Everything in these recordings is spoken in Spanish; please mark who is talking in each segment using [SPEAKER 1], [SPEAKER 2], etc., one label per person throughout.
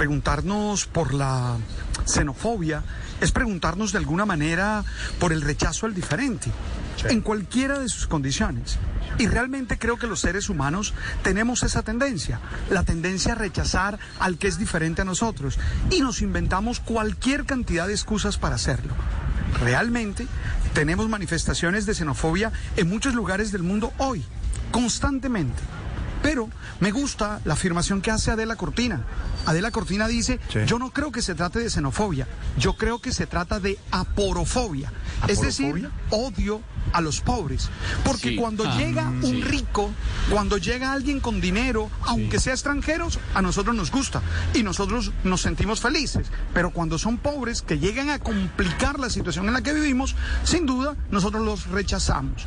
[SPEAKER 1] Preguntarnos por la xenofobia es preguntarnos de alguna manera por el rechazo al diferente, en cualquiera de sus condiciones. Y realmente creo que los seres humanos tenemos esa tendencia, la tendencia a rechazar al que es diferente a nosotros. Y nos inventamos cualquier cantidad de excusas para hacerlo. Realmente tenemos manifestaciones de xenofobia en muchos lugares del mundo hoy, constantemente. Pero me gusta la afirmación que hace Adela Cortina. Adela Cortina dice, yo no creo que se trate de xenofobia, yo creo que se trata de aporofobia. Es decir, odio a los pobres. Porque cuando llega un rico, cuando llega alguien con dinero, aunque sea extranjeros, a nosotros nos gusta y nosotros nos sentimos felices. Pero cuando son pobres, que llegan a complicar la situación en la que vivimos, sin duda, nosotros los rechazamos.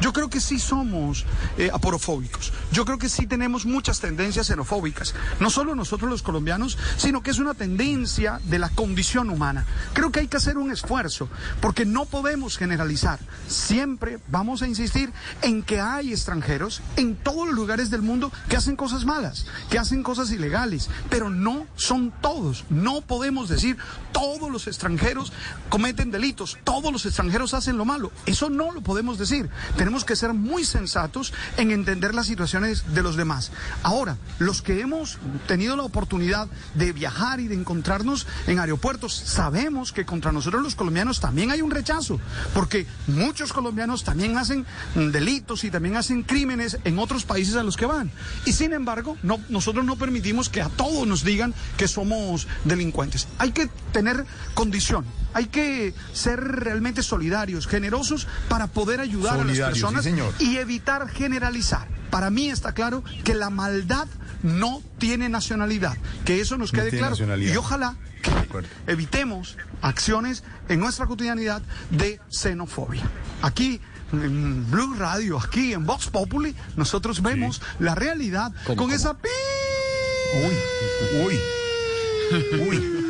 [SPEAKER 1] Yo creo que sí somos eh, aporofóbicos. Yo creo que sí tenemos muchas tendencias xenofóbicas. No solo nosotros los colombianos, sino que es una tendencia de la condición humana. Creo que hay que hacer un esfuerzo, porque no podemos generalizar. Siempre vamos a insistir en que hay extranjeros en todos los lugares del mundo que hacen cosas malas, que hacen cosas ilegales, pero no son todos. No podemos decir todos los extranjeros cometen delitos, todos los extranjeros hacen lo malo. Eso no lo podemos decir. Tenemos que ser muy sensatos en entender las situaciones de los demás. Ahora, los que hemos tenido la oportunidad de viajar y de encontrarnos en aeropuertos, sabemos que contra nosotros los colombianos también hay un rechazo, porque muchos colombianos también hacen delitos y también hacen crímenes en otros países a los que van. Y sin embargo, no, nosotros no permitimos que a todos nos digan que somos delincuentes. Hay que tener condición, hay que ser realmente solidarios, generosos para poder ayudar a las personas y evitar generalizar. Para mí está claro que la maldad no tiene nacionalidad, que eso nos quede claro. Y ojalá que evitemos acciones en nuestra cotidianidad de xenofobia. Aquí en Blue Radio, aquí en Vox Populi, nosotros vemos la realidad con esa pi.
[SPEAKER 2] Uy, uy, uy.